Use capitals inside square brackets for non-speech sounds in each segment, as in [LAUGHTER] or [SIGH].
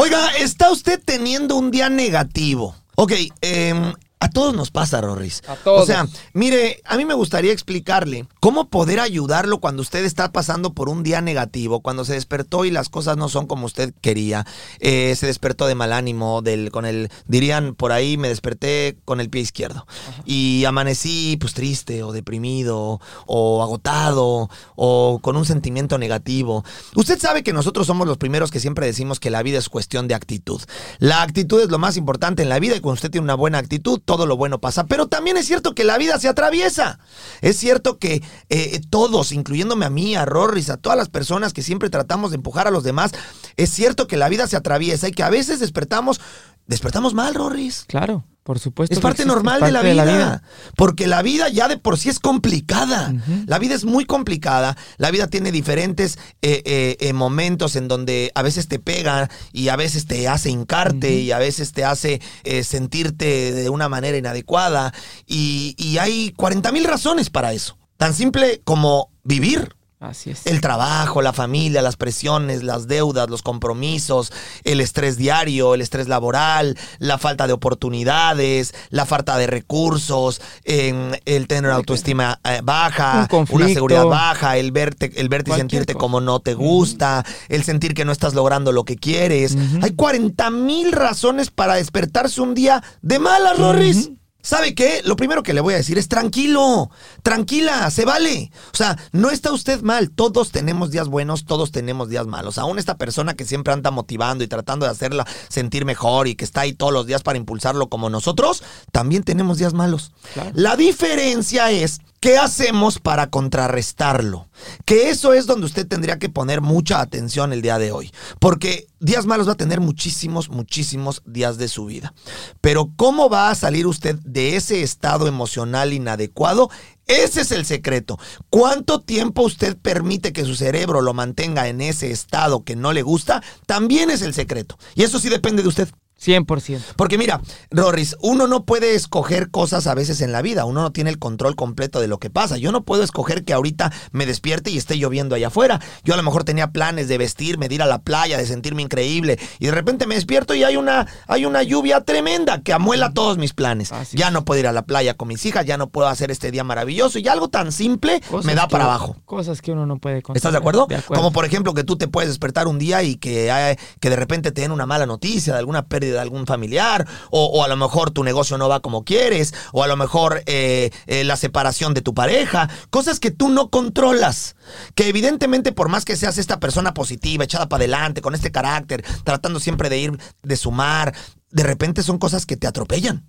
Oiga, ¿está usted teniendo un día negativo? Ok, eh, a todos nos pasa, Rorris. A todos. O sea, mire, a mí me gustaría explicarle cómo poder ayudarlo cuando usted está pasando por un día negativo, cuando se despertó y las cosas no son como usted quería, eh, se despertó de mal ánimo, del, con el, dirían por ahí, me desperté con el pie izquierdo y amanecí pues triste o deprimido o agotado o con un sentimiento negativo. Usted sabe que nosotros somos los primeros que siempre decimos que la vida es cuestión de actitud. La actitud es lo más importante en la vida y cuando usted tiene una buena actitud, todo lo bueno pasa. Pero también es cierto que la vida se atraviesa. Es cierto que eh, todos, incluyéndome a mí, a Rorris, a todas las personas que siempre tratamos de empujar a los demás, es cierto que la vida se atraviesa y que a veces despertamos, despertamos mal, Rorris. Claro, por supuesto. Es parte existe, normal es de, la vida, Porque la vida ya de por sí es complicada. La vida es muy complicada. La vida tiene diferentes eh, eh, eh, momentos en donde a veces te pega y a veces te hace hincarte y a veces te hace sentirte de una manera inadecuada. Y, y hay 40 mil razones para eso. Tan simple como vivir. Así es. El trabajo, la familia, las presiones, las deudas, los compromisos, el estrés diario, el estrés laboral, la falta de oportunidades, la falta de recursos, em, el tener autoestima eh, baja, Un una seguridad baja, el verte, el verte y sentirte cosa. como no te gusta, el sentir que no estás logrando lo que quieres. Hay 40 mil razones para despertarse un día de malas, Rorris. ¿Sabe qué? Lo primero que le voy a decir es tranquilo, tranquila, se vale. O sea, no está usted mal, todos tenemos días buenos, todos tenemos días malos. Aún esta persona que siempre anda motivando y tratando de hacerla sentir mejor y que está ahí todos los días para impulsarlo como nosotros, también tenemos días malos. Claro. La diferencia es ¿Qué hacemos para contrarrestarlo? Que eso es donde usted tendría que poner mucha atención el día de hoy. Porque días malos va a tener muchísimos, muchísimos días de su vida. Pero ¿cómo va a salir usted de ese estado emocional inadecuado? Ese es el secreto. ¿Cuánto tiempo usted permite que su cerebro lo mantenga en ese estado que no le gusta? También es el secreto. Y eso sí depende de usted. 100%. Porque mira, Rorris, uno no puede escoger cosas a veces en la vida, uno no tiene el control completo de lo que pasa. Yo no puedo escoger que ahorita me despierte y esté lloviendo allá afuera. Yo a lo mejor tenía planes de vestirme, de ir a la playa, de sentirme increíble y de repente me despierto y hay una hay una lluvia tremenda que amuela todos mis planes. Así ya es. no puedo ir a la playa con mis hijas, ya no puedo hacer este día maravilloso y algo tan simple Cosas me da que- para abajo. Cosas que uno no puede controlar. ¿Estás de acuerdo? De acuerdo. Como por ejemplo que tú te puedes despertar un día y que, hay- que de repente te den una mala noticia de alguna pérdida de algún familiar, o, o a lo mejor tu negocio no va como quieres, o a lo mejor eh, eh, la separación de tu pareja, cosas que tú no controlas. Que evidentemente por más que seas esta persona positiva, echada para adelante, con este carácter, tratando siempre de ir, de sumar, de repente son cosas que te atropellan.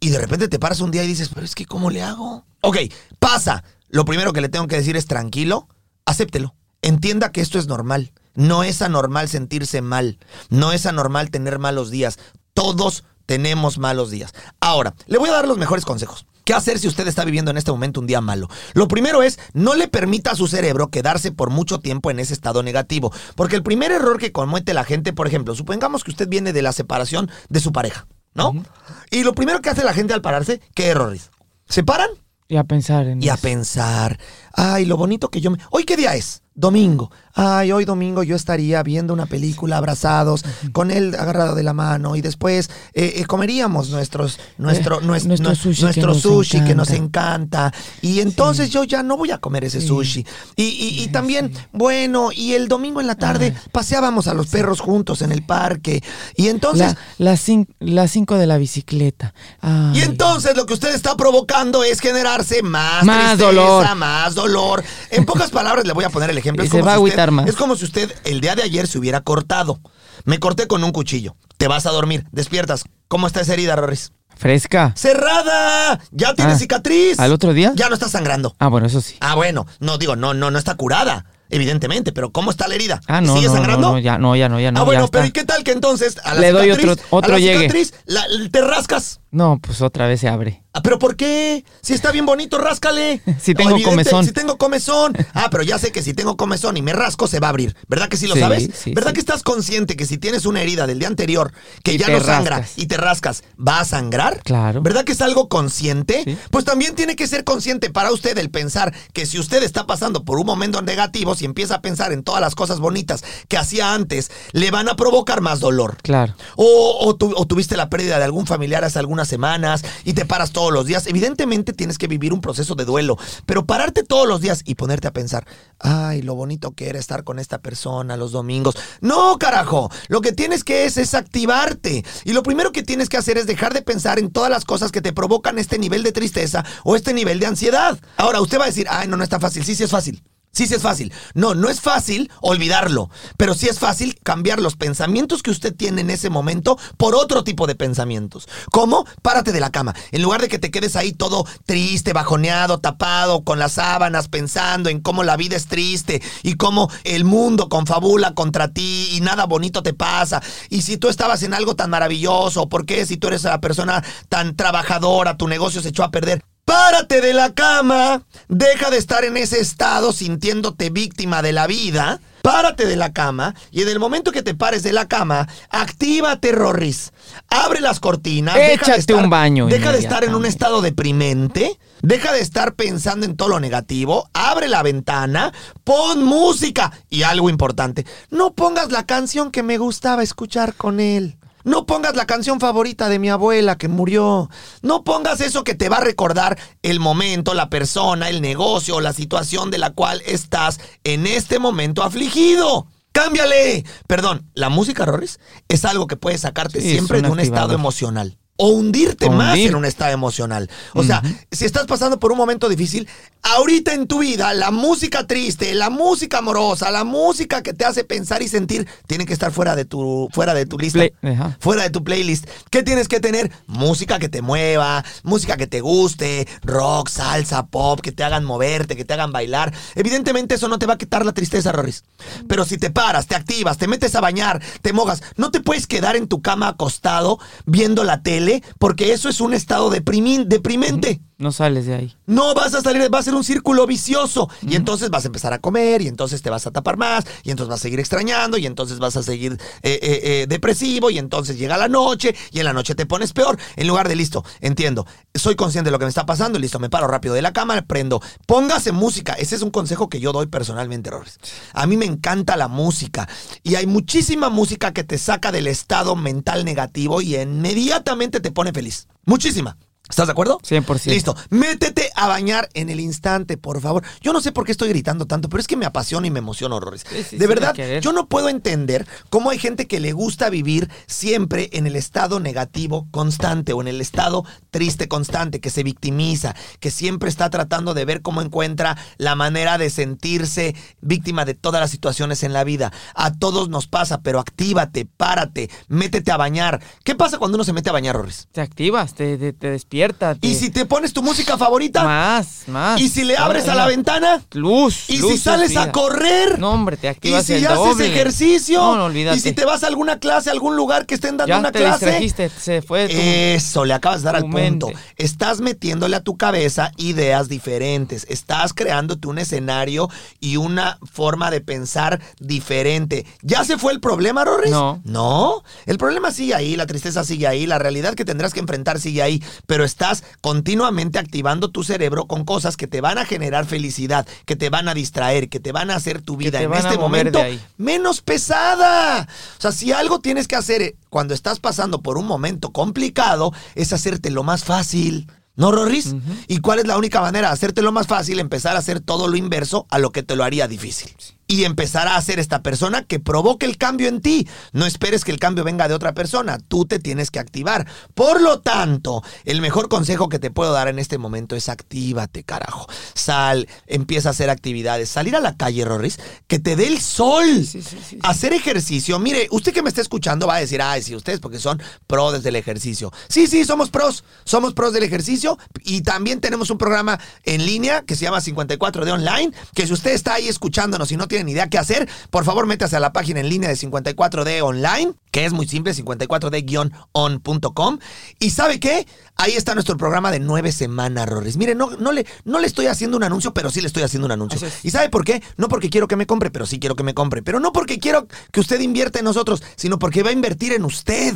Y de repente te paras un día y dices, pero es que ¿cómo le hago? Ok, pasa. Lo primero que le tengo que decir es tranquilo, acéptelo. Entienda que esto es normal. No es anormal sentirse mal. No es anormal tener malos días. Todos tenemos malos días. Ahora, le voy a dar los mejores consejos. ¿Qué hacer si usted está viviendo en este momento un día malo? Lo primero es, no le permita a su cerebro quedarse por mucho tiempo en ese estado negativo. Porque el primer error que comete la gente, por ejemplo, supongamos que usted viene de la separación de su pareja, ¿no? Y lo primero que hace la gente al pararse, ¿qué errores? ¿Se paran? Y a pensar en Y a pensar, ay, lo bonito que yo me... ¿Hoy qué día es? Domingo. Ay, hoy domingo yo estaría viendo una película abrazados, con él agarrado de la mano y después eh, eh, comeríamos nuestros, nuestro, Eh, nues- nuestro nue- sushi que nuestro nos sushi que nos encanta. Y entonces yo ya no voy a comer ese Sí. sushi. Y, y- y también, bueno, y el domingo en la tarde paseábamos a los perros juntos en el parque. Y entonces... La, las, cin- las cinco de la bicicleta. Ay. Y entonces lo que usted está provocando es generarse más, Más tristeza, dolor. más dolor. En pocas palabras le voy a poner el ejemplo. Y Es se como va a si usted- agüitar más. Es como si usted el día de ayer se hubiera cortado. Me corté con un cuchillo. Te vas a dormir, despiertas. ¿Cómo está esa herida, Rorris? Fresca. ¡Cerrada! ¿Ya tiene Ah, cicatriz? ¿al otro día? Ya no está sangrando. Ah, bueno, eso sí. Ah, bueno. No, digo, no, no, no está curada. Evidentemente, pero ¿cómo está la herida? Ah, no, ¿Sigue no, sangrando? no, no, ya no, ya no, ya no. ah, bueno, ya pero ¿y qué tal que entonces a la Le doy cicatriz, otro- otro a la llegue. cicatriz la- te rascas? No, pues otra vez se abre. Ah, pero ¿por qué? Si está bien bonito, ráscale. [LAUGHS] Si tengo Evidente, comezón. Si tengo comezón. Ah, pero ya sé que si tengo comezón y me rasco, se va a abrir. ¿Verdad que sí lo Sí, sabes? sí, ¿Verdad sí. que estás consciente que si tienes una herida del día anterior que Y ya no sangra rascas. y te rascas, va a sangrar? Claro. ¿Verdad que es algo consciente? Pues también tiene que ser consciente para usted el pensar que si usted está pasando por un momento negativo, si empieza a pensar en todas las cosas bonitas que hacía antes, le van a provocar más dolor. Claro. O, o tu- o tuviste la pérdida de algún familiar hace algunas semanas y te paras todos los días. Evidentemente tienes que vivir un proceso de duelo, pero pararte todos los días y ponerte a pensar, ay, lo bonito que era estar con esta persona los domingos. No, carajo, lo que tienes que es, es activarte. Y lo primero que tienes que hacer es dejar de pensar en todas las cosas que te provocan este nivel de tristeza o este nivel de ansiedad. Ahora, usted va a decir, ay, no, no está fácil. Sí, sí es fácil. Sí, sí es fácil. No, no es fácil olvidarlo, pero sí es fácil cambiar los pensamientos que usted tiene en ese momento por otro tipo de pensamientos. ¿Cómo? Párate de la cama. En lugar de que te quedes ahí todo triste, bajoneado, tapado, con las sábanas, pensando en cómo la vida es triste y cómo el mundo confabula contra ti y nada bonito te pasa. Y si tú estabas en algo tan maravilloso, ¿por qué si tú eres la persona tan trabajadora, tu negocio se echó a perder? Párate de la cama, deja de estar en ese estado sintiéndote víctima de la vida. Párate de la cama y en el momento que te pares de la cama, actívate, Rorris. Abre las cortinas. deja de Échate estar- un baño Deja de estar en un estado deprimente. Deja de estar pensando en todo lo negativo. Abre la ventana. Pon música. Y algo importante, no pongas la canción que me gustaba escuchar con él. No pongas la canción favorita de mi abuela que murió. No pongas eso que te va a recordar el momento, la persona, el negocio o la situación de la cual estás en este momento afligido. ¡Cámbiale! Perdón, la música, Rorris, es algo que puede sacarte Sí, siempre de un estado emocional. O hundirte O más hundir. en un estado emocional. O sea, si estás pasando por un momento difícil, ahorita en tu vida, la música triste, la música amorosa, la música que te hace pensar y sentir, tiene que estar fuera de tu, fuera de tu lista. Play-. Fuera de tu playlist. ¿Qué tienes que tener? Música que te mueva, música que te guste, rock, salsa, pop, que te hagan moverte, que te hagan bailar. Evidentemente eso no te va a quitar la tristeza, Rorris. Pero si te paras, te activas, te metes a bañar, te mojas, no te puedes quedar en tu cama acostado viendo la tele, porque eso es un estado deprimente. No sales de ahí. No vas a salir, va a ser un círculo vicioso. Y entonces vas a empezar a comer, y entonces te vas a tapar más, y entonces vas a seguir extrañando, y entonces vas a seguir eh, eh, eh, depresivo, y entonces llega la noche, y en la noche te pones peor. En lugar de listo, entiendo, soy consciente de lo que me está pasando, listo, me paro rápido de la cama, prendo, póngase música. Ese es un consejo que yo doy personalmente, Rores. A mí me encanta la música, y hay muchísima música que te saca del estado mental negativo y inmediatamente te pone feliz. Muchísima. ¿Estás de acuerdo? 100%. Listo. Métete a bañar en el instante, por favor. Yo no sé por qué estoy gritando tanto, pero es que me apasiona y me emociona horrores. Sí, sí, de verdad, yo no puedo entender cómo hay gente que le gusta vivir siempre en el estado negativo constante o en el estado triste constante, que se victimiza, que siempre está tratando de ver cómo encuentra la manera de sentirse víctima de todas las situaciones en la vida. A todos nos pasa, pero actívate, párate, métete a bañar. ¿Qué pasa cuando uno se mete a bañar, Rorris? Te activas, te, te, te despiertas. ¿Y si te pones tu música favorita? Más, más. ¿Y si le abres a la ventana? Luz. ¿Y luz si sales a correr? No, hombre, te ¿Y activas si el haces doble. ejercicio? No, no, olvídate. ¿Y si te vas a alguna clase, a algún lugar que estén dando Ya una te clase? distrajiste, se fue tu... Eso, le acabas de dar al punto. mente. Estás metiéndole a tu cabeza ideas diferentes. Estás creándote un escenario y una forma de pensar diferente. ¿Ya se fue el problema, Rorris? No. No. El problema sigue ahí, la tristeza sigue ahí, la realidad que tendrás que enfrentar sigue ahí. Pero pero estás continuamente activando tu cerebro con cosas que te van a generar felicidad, que te van a distraer, que te van a hacer tu vida en este momento menos pesada. O sea, si algo tienes que hacer eh, cuando estás pasando por un momento complicado, es hacértelo más fácil. ¿No, Rorris? ¿Y cuál es la única manera de hacértelo más fácil? Empezar a hacer todo lo inverso a lo que te lo haría difícil. Y empezar a ser esta persona que provoque el cambio en ti. No esperes que el cambio venga de otra persona. Tú te tienes que activar. Por lo tanto, el mejor consejo que te puedo dar en este momento es actívate, carajo. Sal, empieza a hacer actividades. Salir a la calle, Rorris, que te dé el sol. Sí, sí, sí, sí. Hacer ejercicio. Mire, usted que me está escuchando va a decir, ay, sí, ustedes porque son pros del ejercicio. Sí, sí, somos pros. Somos pros del ejercicio. Y también tenemos un programa en línea que se llama 54 de online. Que si usted está ahí escuchándonos y no tiene ni idea qué hacer, por favor, métase a la página en línea de 54D online, que es muy simple, 54D-on.com. Y ¿sabe qué? Ahí está nuestro programa de nueve semanas, Rorris. Mire, no, no, le, no le estoy haciendo un anuncio, pero sí le estoy haciendo un anuncio. ¿Y sabe por qué? No porque quiero que me compre, pero sí quiero que me compre. Pero no porque quiero que usted invierta en nosotros, sino porque va a invertir en usted.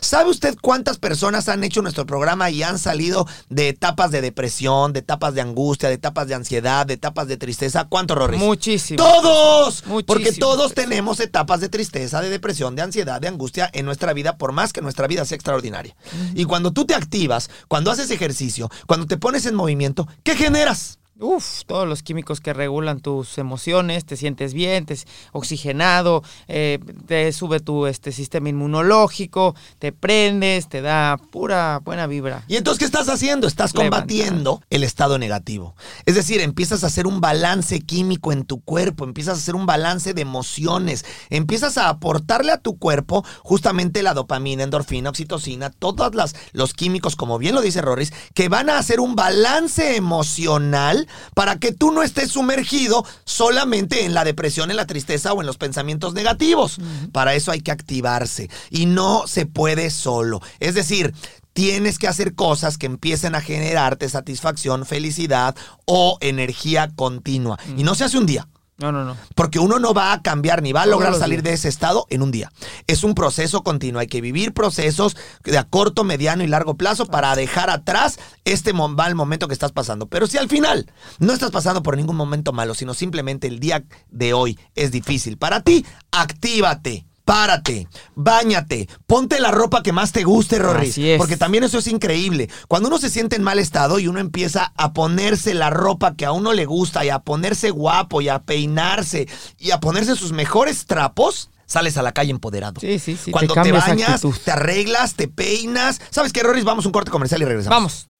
¿Sabe usted cuántas personas han hecho nuestro programa y han salido de etapas de depresión, de etapas de angustia, de etapas de ansiedad, de etapas de tristeza? ¿Cuántos Rorris? Muchísimo. ¡Todos! Muchísimo, Porque todos tenemos etapas de tristeza, de depresión, de ansiedad, de angustia en nuestra vida, por más que nuestra vida sea extraordinaria. Y cuando tú te activas, cuando haces ejercicio, cuando te pones en movimiento, ¿qué generas? Uf, todos los químicos que regulan tus emociones, te sientes bien, te oxigenado, eh, te sube tu este, sistema inmunológico, te prendes, te da pura buena vibra. Y entonces, ¿qué estás haciendo? Estás combatiendo el estado negativo. Es decir, empiezas a hacer un balance químico en tu cuerpo, empiezas a hacer un balance de emociones, empiezas a aportarle a tu cuerpo justamente la dopamina, endorfina, oxitocina, todos los químicos, como bien lo dice Rorris, que van a hacer un balance emocional para que tú no estés sumergido solamente en la depresión, en la tristeza o en los pensamientos negativos. Para eso hay que activarse y no se puede solo. Es decir, tienes que hacer cosas que empiecen a generarte satisfacción, felicidad o energía continua. Y no se hace un día. No, no, no. Porque uno no va a cambiar ni va a lograr salir de ese estado en un día. Es un proceso continuo. Hay que vivir procesos de a corto, mediano y largo plazo para dejar atrás este mal momento que estás pasando. Pero si al final no estás pasando por ningún momento malo, sino simplemente el día de hoy es difícil para ti, actívate. Párate, báñate, ponte la ropa que más te guste, Rory. Así es. Porque también eso es increíble. Cuando uno se siente en mal estado y uno empieza a ponerse la ropa que a uno le gusta y a ponerse guapo y a peinarse y a ponerse sus mejores trapos, sales a la calle empoderado. Sí, sí, sí, Cuando te, bañas, actitud. te arreglas, te peinas. ¿Sabes qué, Rory? Vamos a un corte comercial y regresamos. Vamos.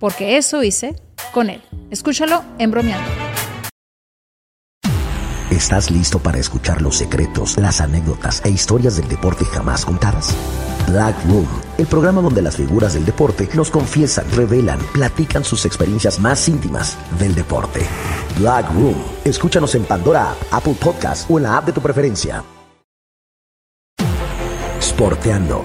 porque eso hice con él. Escúchalo en bromeando. ¿Estás listo para escuchar los secretos, las anécdotas e historias del deporte jamás contadas? Black Room, el programa donde las figuras del deporte nos confiesan, revelan, platican sus experiencias más íntimas del deporte. Black Room, escúchanos en Pandora App, Apple Podcast o en la app de tu preferencia. Sporteando.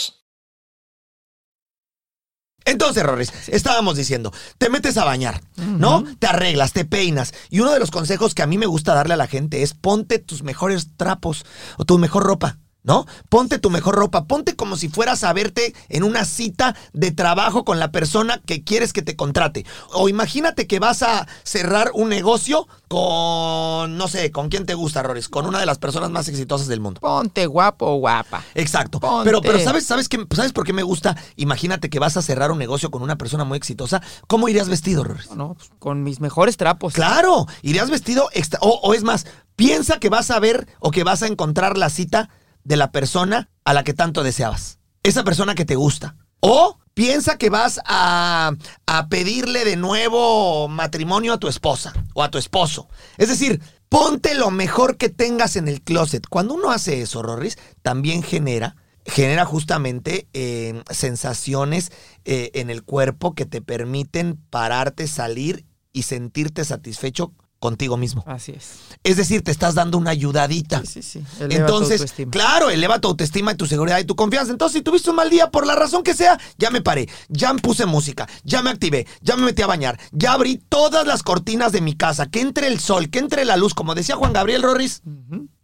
Entonces, Rorris, estábamos diciendo, te metes a bañar, ¿no? Te arreglas, te peinas. Y uno de los consejos que a mí me gusta darle a la gente es ponte tus mejores trapos o tu mejor ropa. ¿No? Ponte tu mejor ropa, ponte como si fueras a verte en una cita de trabajo con la persona que quieres que te contrate. O imagínate que vas a cerrar un negocio con, no sé, con quién te gusta, Rorris, con una de las personas más exitosas del mundo. Ponte guapo o guapa. Exacto. Ponte. Pero, pero ¿sabes, sabes, qué, ¿sabes por qué me gusta? Imagínate que vas a cerrar un negocio con una persona muy exitosa. ¿Cómo irías vestido, Rorris? No, pues, con mis mejores trapos. Claro, irías vestido extra- o, o es más, piensa que vas a ver o que vas a encontrar la cita de la persona a la que tanto deseabas. Esa persona que te gusta. O piensa que vas a, a pedirle de nuevo matrimonio a tu esposa o a tu esposo. Es decir, ponte lo mejor que tengas en el closet. Cuando uno hace eso, Rorris, también genera genera justamente eh, sensaciones eh, en el cuerpo que te permiten pararte, salir y sentirte satisfecho contigo mismo. Así es. Es decir, te estás dando una ayudadita. Sí, sí, sí. Eleva tu Entonces, autoestima. claro, eleva tu autoestima y tu seguridad y tu confianza. Entonces, si tuviste un mal día, por la razón que sea, ya me paré, ya me puse música, ya me activé, ya me metí a bañar, ya abrí todas las cortinas de mi casa, que entre el sol, que entre la luz, como decía Juan Gabriel Rorris.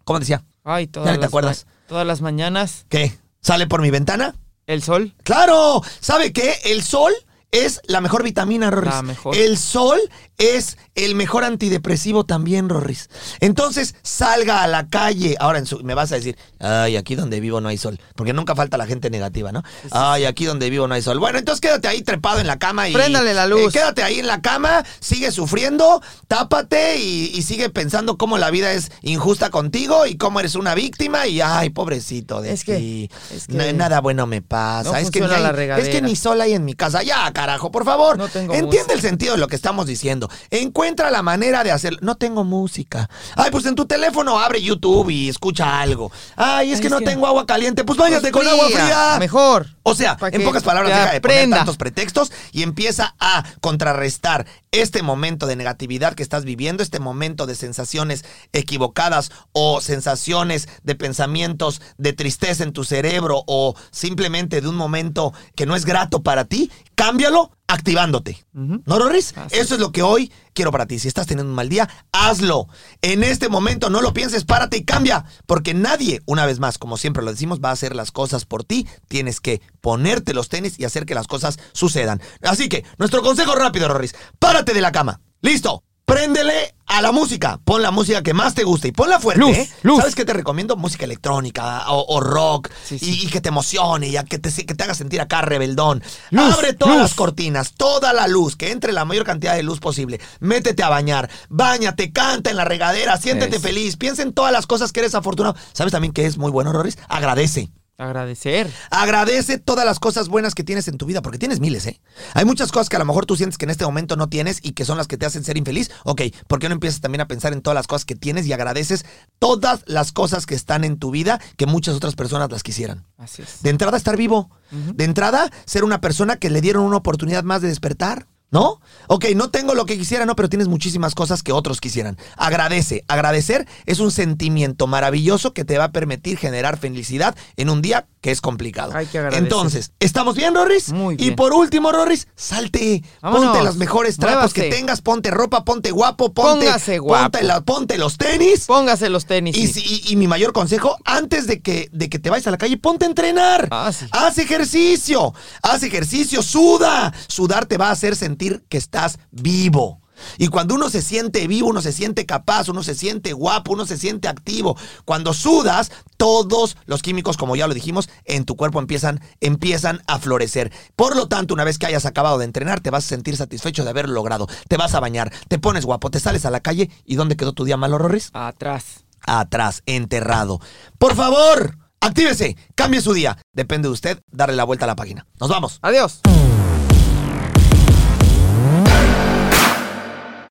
¿Cómo decía? Ay, todas Ya te acuerdas. Todas las mañanas, ¿Qué? ¿Sale por mi ventana? el sol. Claro, ¿sabe qué? El sol es la mejor vitamina, Rorris. La mejor. El sol es el mejor antidepresivo también, Rorris. Entonces, salga a la calle. Ahora en su- me vas a decir, ay, aquí donde vivo no hay sol. Porque nunca falta la gente negativa, ¿no? Ay, aquí donde vivo no hay sol. Bueno, entonces quédate ahí trepado en la cama y. Préndale la luz. eh, quédate ahí en la cama, sigue sufriendo, tápate y, y sigue pensando cómo la vida es injusta contigo y cómo eres una víctima y, ay, pobrecito de Es que- ti. es que Na- nada bueno me pasa. no es, que ni la es que ni sol hay en mi casa. Ya, carajo, por favor. No tengo Entiende música. el sentido de lo que estamos diciendo. Encuentra la manera de hacerlo. No tengo música. Ay, pues en tu teléfono abre YouTube y escucha algo. Ay, es Ay, que es no que- tengo agua caliente. Pues váyate Pues con agua fría. Mejor. O sea, en pocas palabras, deja de poner tantos pretextos y empieza a contrarrestar este momento de negatividad que estás viviendo, este momento de sensaciones equivocadas o sensaciones de pensamientos de tristeza en tu cerebro o simplemente de un momento que no es grato para ti. Cámbialo activándote. ¿No, Rorris? Eso es lo que hoy quiero para ti. Si estás teniendo un mal día, hazlo. En este momento no lo pienses, párate y cambia. Porque nadie, una vez más, como siempre lo decimos, va a hacer las cosas por ti. Tienes que ponerte los tenis y hacer que las cosas sucedan. Así que, nuestro consejo rápido, Rorris. Párate de la cama. Listo. Préndele a la música. Pon la música que más te guste y ponla fuerte. Luz, ¿eh? luz. ¿Sabes qué te recomiendo? Música electrónica o, o rock Sí, sí. Y, y que te emocione, ya que te, que te haga sentir acá rebeldón. Luz, Abre todas las cortinas, toda la luz, que entre la mayor cantidad de luz posible. Métete a bañar, bañate, canta en la regadera, siéntete feliz, piensa en todas las cosas que eres afortunado. ¿Sabes también que es muy bueno, Roris? Agradece. Agradecer. Agradece todas las cosas buenas que tienes en tu vida, porque tienes miles, ¿eh? Hay muchas cosas que a lo mejor tú sientes que en este momento no tienes y que son las que te hacen ser infeliz. Ok, ¿por qué no empiezas también a pensar en todas las cosas que tienes y agradeces todas las cosas que están en tu vida que muchas otras personas las quisieran? Así es. De entrada, estar vivo. De entrada, ser una persona que le dieron una oportunidad más de despertar. ¿No? Ok, no tengo lo que quisiera, no, pero tienes muchísimas cosas que otros quisieran. Agradece. Agradecer es un sentimiento maravilloso que te va a permitir generar felicidad en un día que es complicado. Hay que agradecer. Entonces, ¿estamos bien, Rorris? Muy Y bien. por último, Rorris, salte. Vámonos. Ponte los mejores trapos que tengas, ponte ropa, ponte guapo, ponte, Póngase guapo. ponte, la- ponte los tenis. Póngase los tenis. Y, sí. y- y mi mayor consejo, antes de que, de que te vayas a la calle, ponte a entrenar. Ah, sí. Haz ejercicio. Haz ejercicio, suda. Sudar te va a hacer sentir que estás vivo. Y cuando uno se siente vivo, uno se siente capaz, uno se siente guapo, uno se siente activo. Cuando sudas, todos los químicos, como ya lo dijimos, en tu cuerpo empiezan, empiezan a florecer. Por lo tanto, una vez que hayas acabado de entrenar, te vas a sentir satisfecho de haberlo logrado. Te vas a bañar, te pones guapo, te sales a la calle. ¿Y dónde quedó tu día malo, Rorris? Atrás. atrás, enterrado. Por favor, Actívese, cambie su día. Depende de usted darle la vuelta a la página. Nos vamos. Adiós.